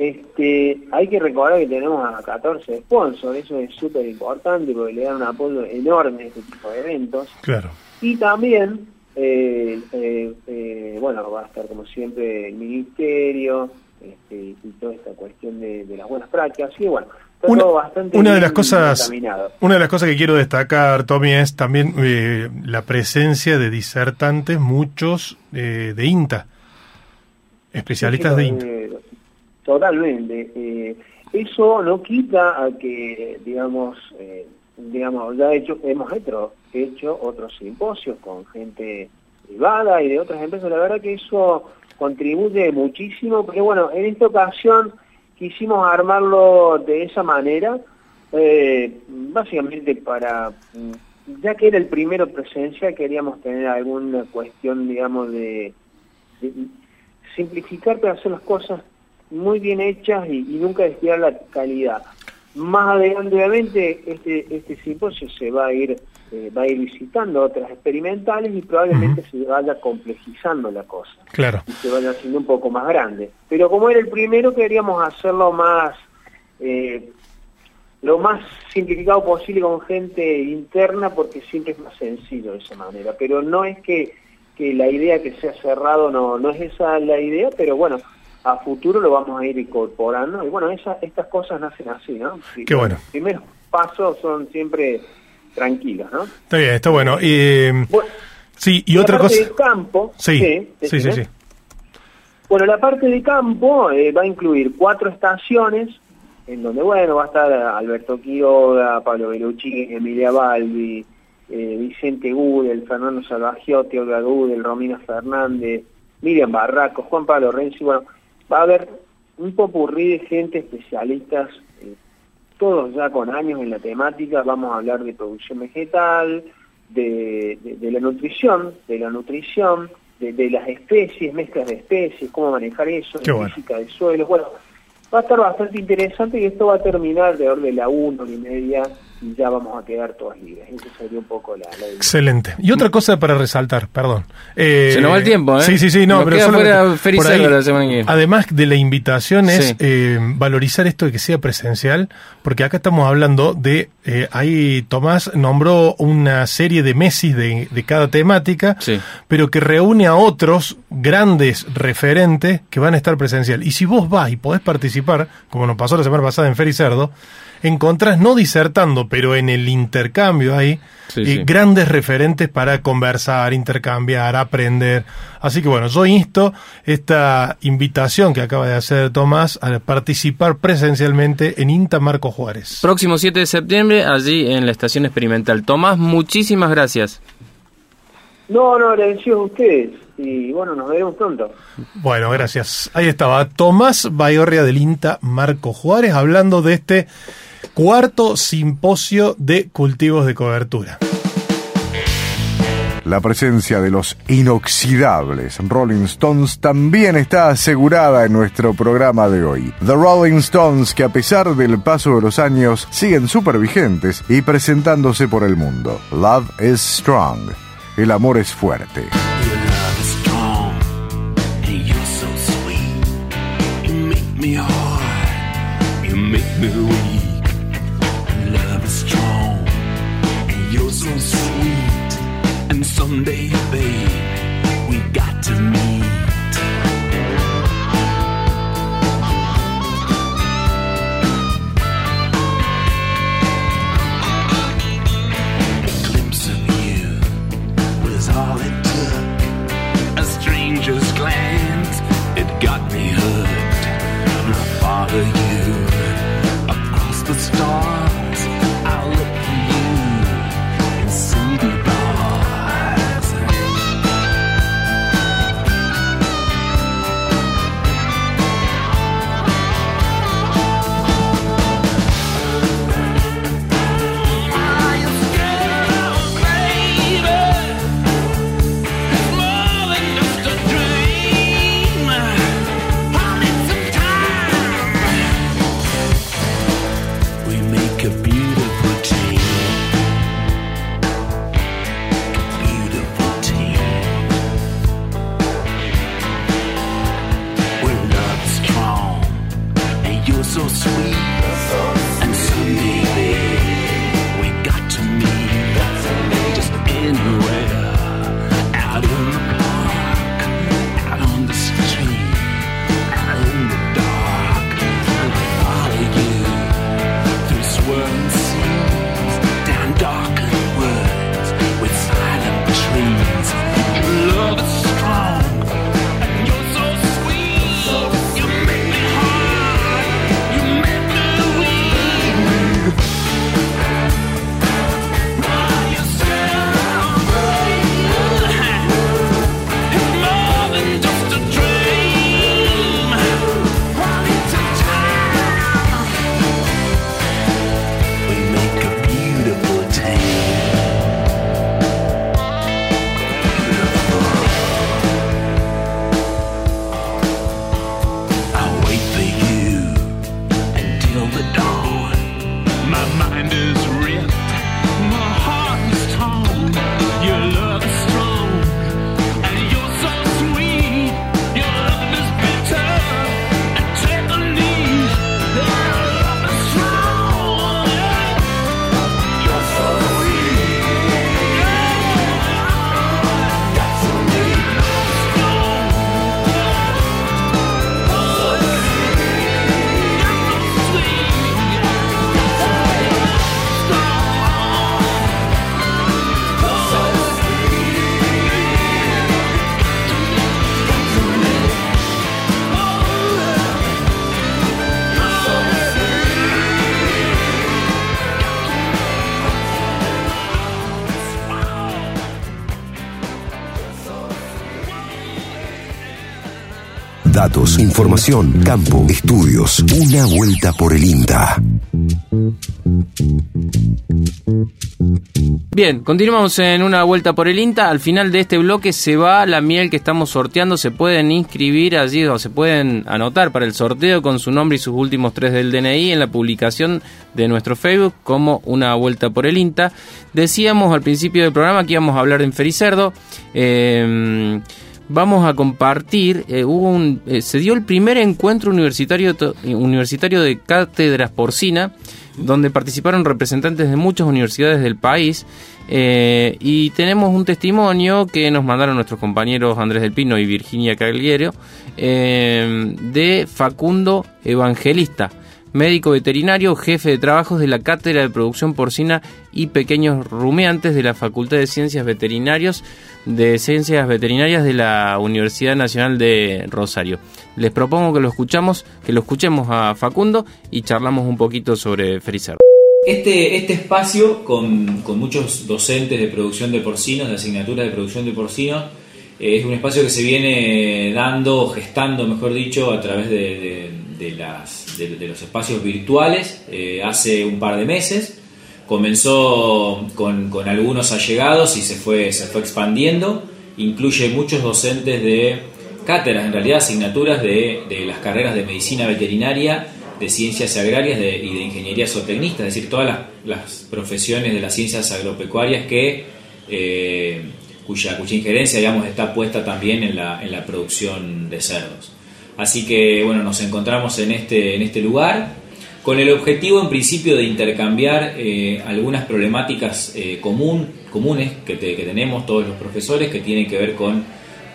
Este, hay que recordar que tenemos a 14 sponsors, eso es súper importante porque le dan un apoyo enorme a este tipo de eventos. Claro. Y también, eh, eh, eh, bueno, va a estar como siempre el ministerio este, y toda esta cuestión de, de las buenas prácticas. Que bueno, una, una de las cosas una de las cosas que quiero destacar Tommy es también eh, la presencia de disertantes muchos eh, de INTA especialistas de INTA totalmente. Eh, eso no quita a que digamos digamos ya hecho hemos hecho otros simposios con gente privada y de otras empresas. La verdad que eso contribuye muchísimo porque bueno en esta ocasión quisimos armarlo de esa manera, eh, básicamente para, ya que era el primero presencia, queríamos tener alguna cuestión, digamos, de, simplificar, pero hacer las cosas muy bien hechas y, nunca desviar la calidad. Más adelante, obviamente, este, este simposio se va a ir eh, va a ir visitando otras experimentales y probablemente se vaya complejizando la cosa. Claro. Y se vaya haciendo un poco más grande. Pero como era el primero, queríamos hacerlo más, eh, lo más simplificado posible con gente interna porque siempre es más sencillo de esa manera. Pero no es que, que la idea que sea cerrado, no, no es esa la idea, pero bueno, a futuro lo vamos a ir incorporando. Y bueno, esa, estas cosas nacen así, ¿no? Qué bueno. Los primeros pasos son siempre tranquila, ¿no? Está bien, está bueno. Eh, sí, y otra cosa... del campo... Sí, sí, sí, sí, Bueno, la parte de campo eh, va a incluir cuatro estaciones, en donde, bueno, va a estar Alberto Quiroga, Pablo Belucci, Emilia Balbi, eh, Vicente Gudel, Fernando Salvagiotti, Olga Gudel, Romina Fernández, Miriam Barraco, Juan Pablo Renzi, bueno, va a haber un popurrí de gente especialistas todos ya con años en la temática, vamos a hablar de producción vegetal, de, la nutrición, de la nutrición, de, las especies, mezclas de especies, cómo manejar eso, de física de suelos, bueno, va a estar bastante interesante y esto va a terminar de de la una, y media y ya vamos a quedar todas libres. Eso sería un poco la, Excelente. Y otra cosa para resaltar, perdón. Eh, Se nos va el tiempo, ¿eh? Sí, sí, sí, no, pero la semana que Además de la invitación es eh, valorizar esto de que sea presencial, porque acá estamos hablando de, eh, ahí Tomás nombró una serie de meses de, de cada temática, pero que reúne a otros grandes referentes que van a estar presencial. Y si vos vas y podés participar, como nos pasó la semana pasada en Fericerdo, encontrás, no disertando, pero en el intercambio ahí, eh, grandes referentes para conversar, intercambiar, aprender. Así que bueno, yo insto esta invitación que acaba de hacer Tomás a participar presencialmente en INTA Marco Juárez. Próximo 7 de septiembre, allí en la estación experimental. Tomás, muchísimas gracias. No, no, agradecido a ustedes. y bueno, nos veremos pronto. Bueno, gracias. Ahí estaba Tomás Bayorria del INTA, Marco Juárez, hablando de este cuarto simposio de cultivos de cobertura. La presencia de los inoxidables Rolling Stones también está asegurada en nuestro programa de hoy. The Rolling Stones, que a pesar del paso de los años siguen súper vigentes y presentándose por el mundo. Love is strong. El amor es fuerte. me hard, you stars. Información, campo, estudios. Una vuelta por el INTA. Bien, continuamos en una vuelta por el INTA. Al final de este bloque se va la miel que estamos sorteando. Se pueden inscribir allí o se pueden anotar para el sorteo con su nombre y sus últimos tres del DNI en la publicación de nuestro Facebook como una vuelta por el INTA. Decíamos al principio del programa que íbamos a hablar de Fericerdo. Eh, vamos a compartir, eh, hubo un, eh, se dio el primer encuentro universitario, to- universitario de cátedras porcina, donde participaron representantes de muchas universidades del país. eh, y tenemos un testimonio que nos mandaron nuestros compañeros Andrés del Pino y Virginia Cagliero eh, de Facundo Evangelista, médico veterinario, jefe de trabajos de la Cátedra de Producción Porcina y Pequeños Rumiantes de la Facultad de Ciencias Veterinarios de Ciencias Veterinarias de la Universidad Nacional de Rosario. Les propongo que lo escuchamos, que lo escuchemos a Facundo y charlamos un poquito sobre Freezer. Este, este espacio con, con muchos docentes de producción de porcinos, de asignatura de producción de porcinos, Eh, es un espacio que se viene dando, gestando, mejor dicho, a través de- de las, de, los espacios virtuales eh, hace un par de meses. Comenzó con, algunos allegados y se fue, se fue expandiendo. Incluye muchos docentes de cátedras, en realidad asignaturas de, de las carreras de medicina veterinaria, de ciencias agrarias y de ingeniería zootecnista, es decir, todas las, las profesiones de las ciencias agropecuarias que, eh, cuya, cuya injerencia digamos, está puesta también en la, en la producción de cerdos. Así que bueno, nos encontramos en este, en este lugar con el objetivo en principio de intercambiar eh, algunas problemáticas eh, comunes que, te- que tenemos todos los profesores que tienen que ver con,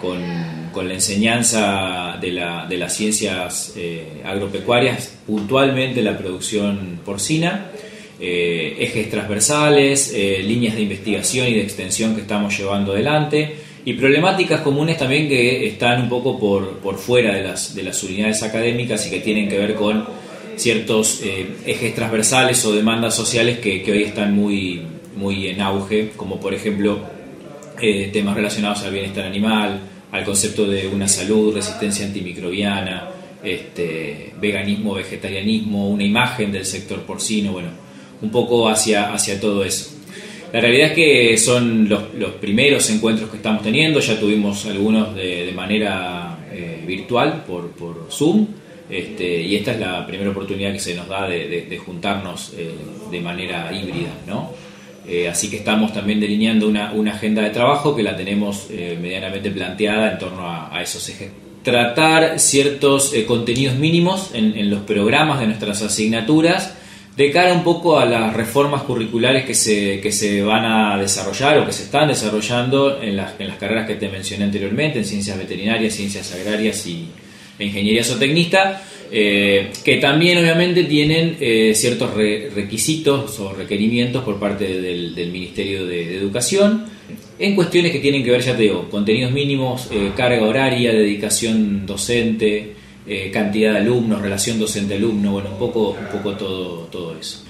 con, la enseñanza de, la- de las ciencias eh, agropecuarias, puntualmente la producción porcina, ejes transversales, líneas de investigación y de extensión que estamos llevando adelante y problemáticas comunes también que están un poco por, por fuera de las, de las unidades académicas y que tienen que ver con ciertos eh, ejes transversales o demandas sociales que, que hoy están muy, muy en auge, como por ejemplo eh, temas relacionados al bienestar animal, al concepto de una salud, resistencia antimicrobiana, este, veganismo, vegetarianismo, una imagen del sector porcino, bueno, un poco hacia, hacia todo eso. La realidad es que son los, primeros encuentros que estamos teniendo, ya tuvimos algunos de, manera eh, virtual por, Zoom, este, y esta es la primera oportunidad que se nos da de, juntarnos eh, de manera híbrida, ¿no? Eh, así que estamos también delineando una, agenda de trabajo que la tenemos medianamente planteada en torno a, esos ejes. Tratar ciertos contenidos mínimos en los programas de nuestras asignaturas de cara un poco a las reformas curriculares que se, que se van a desarrollar o que se están desarrollando en las, en las carreras que te mencioné anteriormente, en ciencias veterinarias, ciencias agrarias y e ingeniería zootecnista, eh, que también obviamente tienen eh, ciertos re- requisitos o requerimientos por parte del, Ministerio de, de Educación en cuestiones que tienen que ver, ya te digo, contenidos mínimos, eh, carga horaria, dedicación docente, eh, cantidad de alumnos, relación docente-alumno, bueno, un poco, un poco todo, todo eso.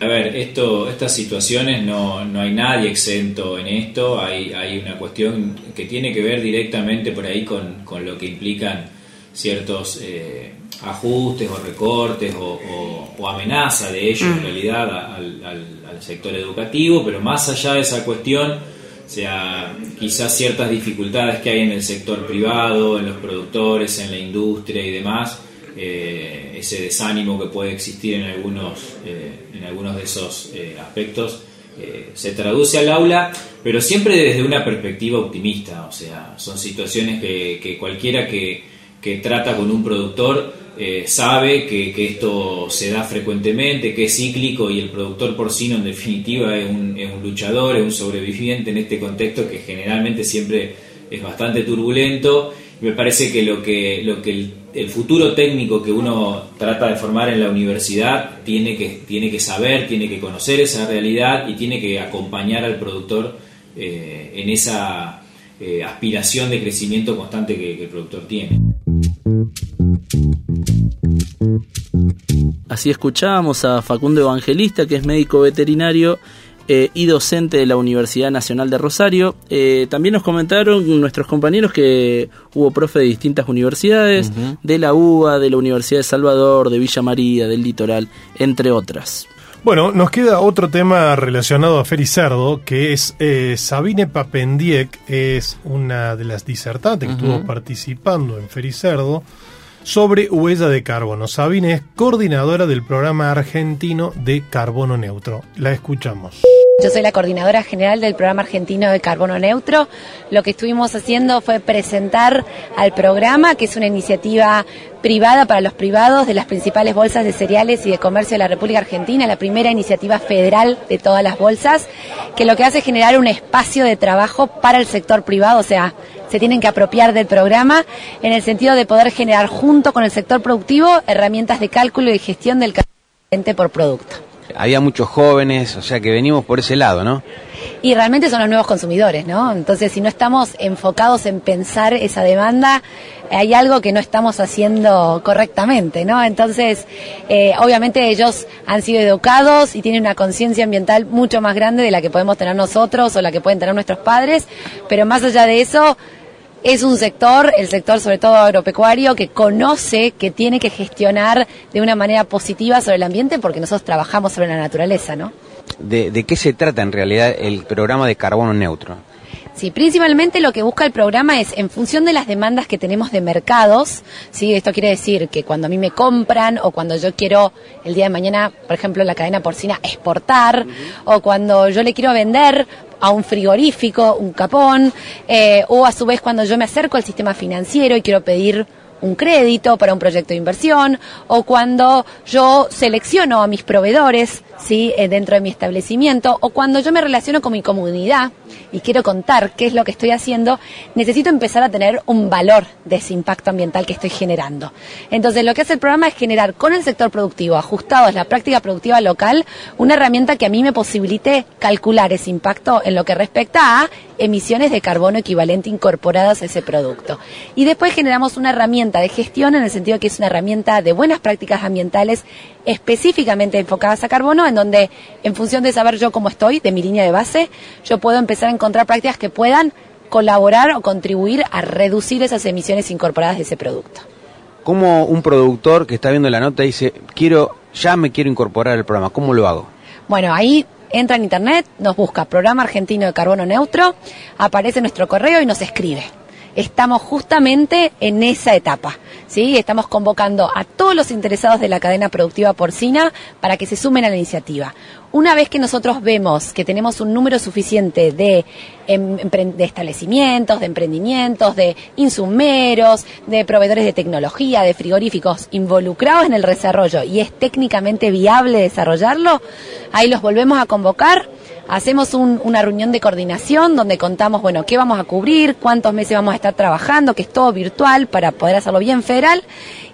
A ver, esto, estas situaciones no, no hay nadie exento en esto, hay, hay una cuestión que tiene que ver directamente por ahí con, con lo que implican ciertos eh, ajustes o recortes o, o- o amenaza de ello en realidad al, al- al sector educativo, pero más allá de esa cuestión, o sea, quizás ciertas dificultades que hay en el sector privado, en los productores, en la industria y demás, eh, ese desánimo que puede existir en algunos, eh, en algunos de esos eh, aspectos, se traduce al aula, pero siempre desde una perspectiva optimista, o sea, son situaciones que, que cualquiera que, que trata con un productor eh, sabe que, que esto se da frecuentemente, que es cíclico y el productor porcino en definitiva es un, es un luchador, es un sobreviviente en este contexto que generalmente siempre es bastante turbulento. Me parece que lo que, lo que el, futuro técnico que uno trata de formar en la universidad tiene que, tiene que saber, tiene que conocer esa realidad y tiene que acompañar al productor eh, en esa eh, aspiración de crecimiento constante que el productor tiene. Así escuchábamos a Facundo Evangelista, que es médico veterinario eh, y docente de la Universidad Nacional de Rosario. Eh, también nos comentaron nuestros compañeros que hubo profe de distintas universidades, de la UBA, de la Universidad de Salvador, de Villa María, del Litoral, entre otras. Bueno, nos queda otro tema relacionado a Fericerdo, que es eh, Sabine Papendiek, es una de las disertantes que estuvo participando en Fericerdo sobre huella de carbono. Sabine es coordinadora del programa argentino de carbono neutro. La escuchamos. Yo soy la coordinadora general del programa argentino de carbono neutro. Lo que estuvimos haciendo fue presentar al programa, que es una iniciativa privada para los privados de las principales bolsas de cereales y de comercio de la República Argentina, la primera iniciativa federal de todas las bolsas, que lo que hace es generar un espacio de trabajo para el sector privado, o sea, se tienen que apropiar del programa en el sentido de poder generar junto con el sector productivo herramientas de cálculo y gestión del carburante por producto. Había muchos jóvenes, o sea que venimos por ese lado, ¿no? Y realmente son los nuevos consumidores, ¿no? Entonces, si no estamos enfocados en pensar esa demanda, hay algo que no estamos haciendo correctamente, ¿no? Entonces, eh, obviamente ellos han sido educados y tienen una conciencia ambiental mucho más grande de la que podemos tener nosotros o la que pueden tener nuestros padres, pero más allá de eso, es un sector, el sector sobre todo agropecuario, que conoce que tiene que gestionar de una manera positiva sobre el ambiente porque nosotros trabajamos sobre la naturaleza, ¿no? ¿De, de qué se trata en realidad el programa de carbono neutro? Sí, principalmente lo que busca el programa es, en función de las demandas que tenemos de mercados, ¿sí? esto quiere decir que cuando a mí me compran o cuando yo quiero el día de mañana, por ejemplo, la cadena porcina exportar, o cuando yo le quiero vender a un frigorífico, un capón, eh, o a su vez cuando yo me acerco al sistema financiero y quiero pedir un crédito para un proyecto de inversión o cuando yo selecciono a mis proveedores. Eh, dentro de mi establecimiento o cuando yo me relaciono con mi comunidad y quiero contar qué es lo que estoy haciendo, necesito empezar a tener un valor de ese impacto ambiental que estoy generando. Entonces lo que hace el programa es generar con el sector productivo, ajustado a la práctica productiva local, una herramienta que a mí me posibilite calcular ese impacto en lo que respecta a emisiones de carbono equivalente incorporadas a ese producto. Y después generamos una herramienta de gestión en el sentido que es una herramienta de buenas prácticas ambientales específicamente enfocadas a carbono, en donde en función de saber yo cómo estoy, de mi línea de base, yo puedo empezar a encontrar prácticas que puedan colaborar o contribuir a reducir esas emisiones incorporadas de ese producto. ¿Cómo un productor que está viendo la nota dice, quiero, ya me quiero incorporar al programa? ¿Cómo lo hago? Bueno, ahí entra en internet, nos busca Programa Argentino de Carbono Neutro, aparece nuestro correo y nos escribe. Estamos justamente en esa etapa, ¿sí? Estamos convocando a todos los interesados de la cadena productiva porcina para que se sumen a la iniciativa. Una vez que nosotros vemos que tenemos un número suficiente de, em, de establecimientos, de emprendimientos, de insumeros, de proveedores de tecnología, de frigoríficos involucrados en el desarrollo y es técnicamente viable desarrollarlo, ahí los volvemos a convocar hacemos un- una reunión de coordinación donde contamos, bueno, qué vamos a cubrir, cuántos meses vamos a estar trabajando, que es todo virtual para poder hacerlo bien federal.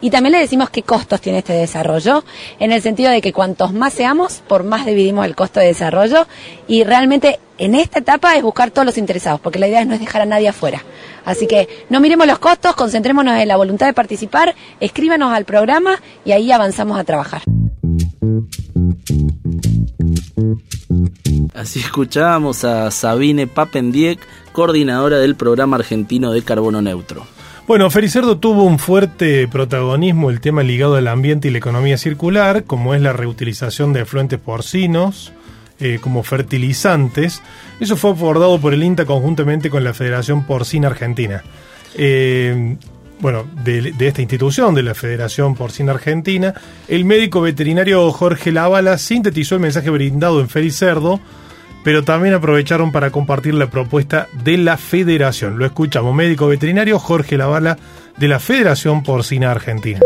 Y también le decimos qué costos tiene este desarrollo, en el sentido de que cuantos más seamos, por más dividimos el costo de desarrollo. Y realmente en esta etapa es buscar todos los interesados, porque la idea no es dejar a nadie afuera. Así que no miremos los costos, concentrémonos en la voluntad de participar, escríbanos al programa y ahí avanzamos a trabajar. Así escuchábamos a Sabine Papendiek, coordinadora del programa argentino de carbono neutro. Bueno, Fericerdo tuvo un fuerte protagonismo el tema ligado al ambiente y la economía circular, como es la reutilización de efluentes porcinos eh, como fertilizantes. Eso fue abordado por el INTA conjuntamente con la Federación Porcina Argentina. Eh, bueno, de, esta institución, de la Federación Porcina Argentina, el médico veterinario Jorge Lavala sintetizó el mensaje brindado en Fericerdo, pero también aprovecharon para compartir la propuesta de la Federación. Lo escuchamos, médico veterinario Jorge Lavala de la Federación Porcina Argentina.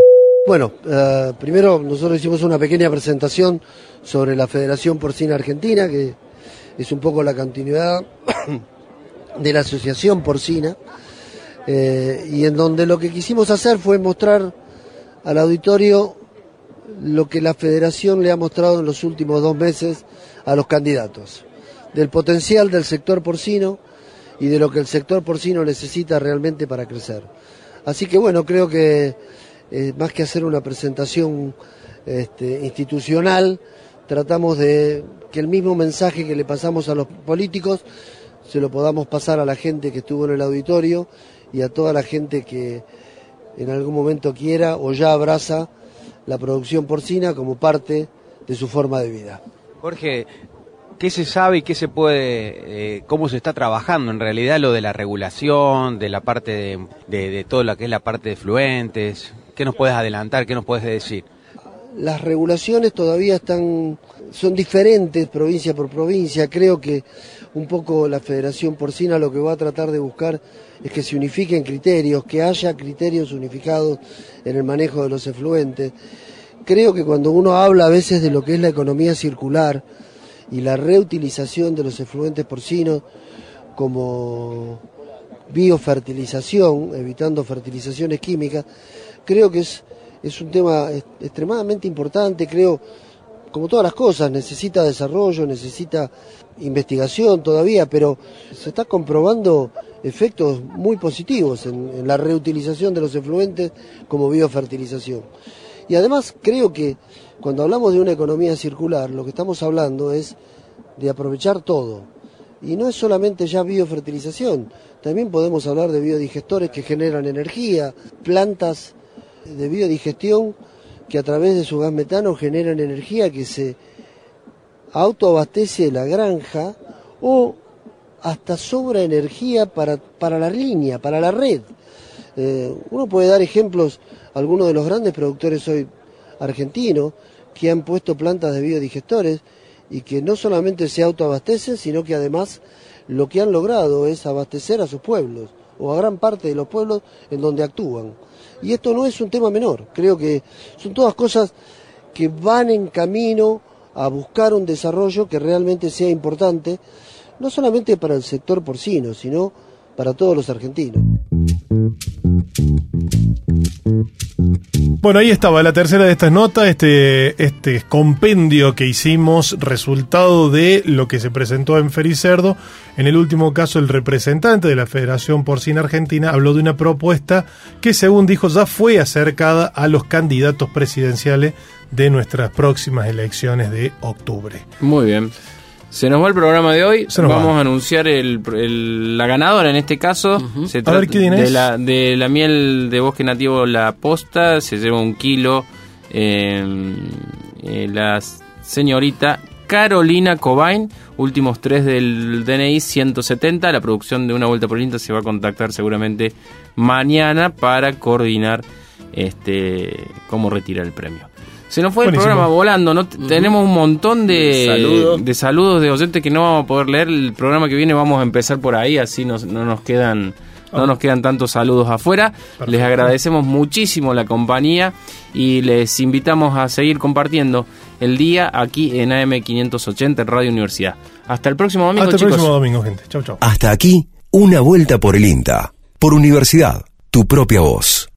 Bueno, eh, primero nosotros hicimos una pequeña presentación sobre la Federación Porcina Argentina, que es un poco la continuidad de la Asociación Porcina, eh, y en donde lo que quisimos hacer fue mostrar al auditorio lo que la Federación le ha mostrado en los últimos dos meses a los candidatos, del potencial del sector porcino y de lo que el sector porcino necesita realmente para crecer. Así que bueno, creo que eh, más que hacer una presentación este, institucional, tratamos de que el mismo mensaje que le pasamos a los políticos se lo podamos pasar a la gente que estuvo en el auditorio y a toda la gente que en algún momento quiera o ya abraza la producción porcina como parte de su forma de vida. Jorge, ¿qué se sabe y qué se puede, eh, cómo se está trabajando en realidad lo de la regulación, de la parte de, de, de todo lo que es la parte de fluentes? ¿Qué nos puedes adelantar? ¿Qué nos puedes decir? las regulaciones todavía están son diferentes provincia por provincia. Creo que un poco la Federación Porcina lo que va a tratar de buscar es que se unifiquen criterios, que haya criterios unificados en el manejo de los efluentes. Creo que cuando uno habla a veces de lo que es la economía circular y la reutilización de los efluentes porcinos como biofertilización, evitando fertilizaciones químicas, creo que es es un tema extremadamente importante, creo, como todas las cosas, necesita desarrollo, necesita investigación todavía, pero se está comprobando efectos muy positivos en, la reutilización de los efluentes como biofertilización. Y además creo que cuando hablamos de una economía circular, lo que estamos hablando es de aprovechar todo, Y no es solamente ya biofertilización, también podemos hablar de biodigestores que generan energía, plantas de biodigestión que a través de su gas metano generan energía que se autoabastece la granja o hasta sobra energía para, para la línea, para la red. Eh, uno puede dar ejemplos, algunos de los grandes productores hoy argentinos que han puesto plantas de biodigestores y que no solamente se autoabastecen, sino que además lo que han logrado es abastecer a sus pueblos o a gran parte de los pueblos en donde actúan. Y esto no es un tema menor, creo que son todas cosas que van en camino a buscar un desarrollo que realmente sea importante, no solamente para el sector porcino, sino para todos los argentinos. Bueno, ahí estaba la tercera de estas notas, este, este compendio que hicimos, resultado de lo que se presentó en Fericerdo. En el último caso, el representante de la Federación Porcina Argentina habló de una propuesta que, según dijo, ya fue acercada a los candidatos presidenciales de nuestras próximas elecciones de octubre. Muy bien. Se nos va el programa de hoy. Se nos Vamos va. a anunciar el, el- la ganadora en este caso. Se A ver, ¿quién de es? la, de la miel de bosque nativo La Posta. Se lleva un kilo. eh, eh, la señorita Carolina Cobain. Últimos tres del DNI 170. La producción de Una Vuelta por Insta se va a contactar seguramente mañana para coordinar este cómo retirar el premio. Se nos fue Buenísimo. el programa volando, ¿no? Tenemos un montón de Saludos. de saludos de oyentes que no vamos a poder leer. El programa que viene vamos a empezar por ahí, así nos- no nos quedan no nos quedan tantos saludos afuera. Les agradecemos muchísimo la compañía y les invitamos a seguir compartiendo el día aquí en AM580 en Radio Universidad. Hasta el próximo domingo, Hasta el chicos. próximo domingo, gente. Chau, chau. Hasta aquí, una vuelta por el INTA, por universidad, tu propia voz.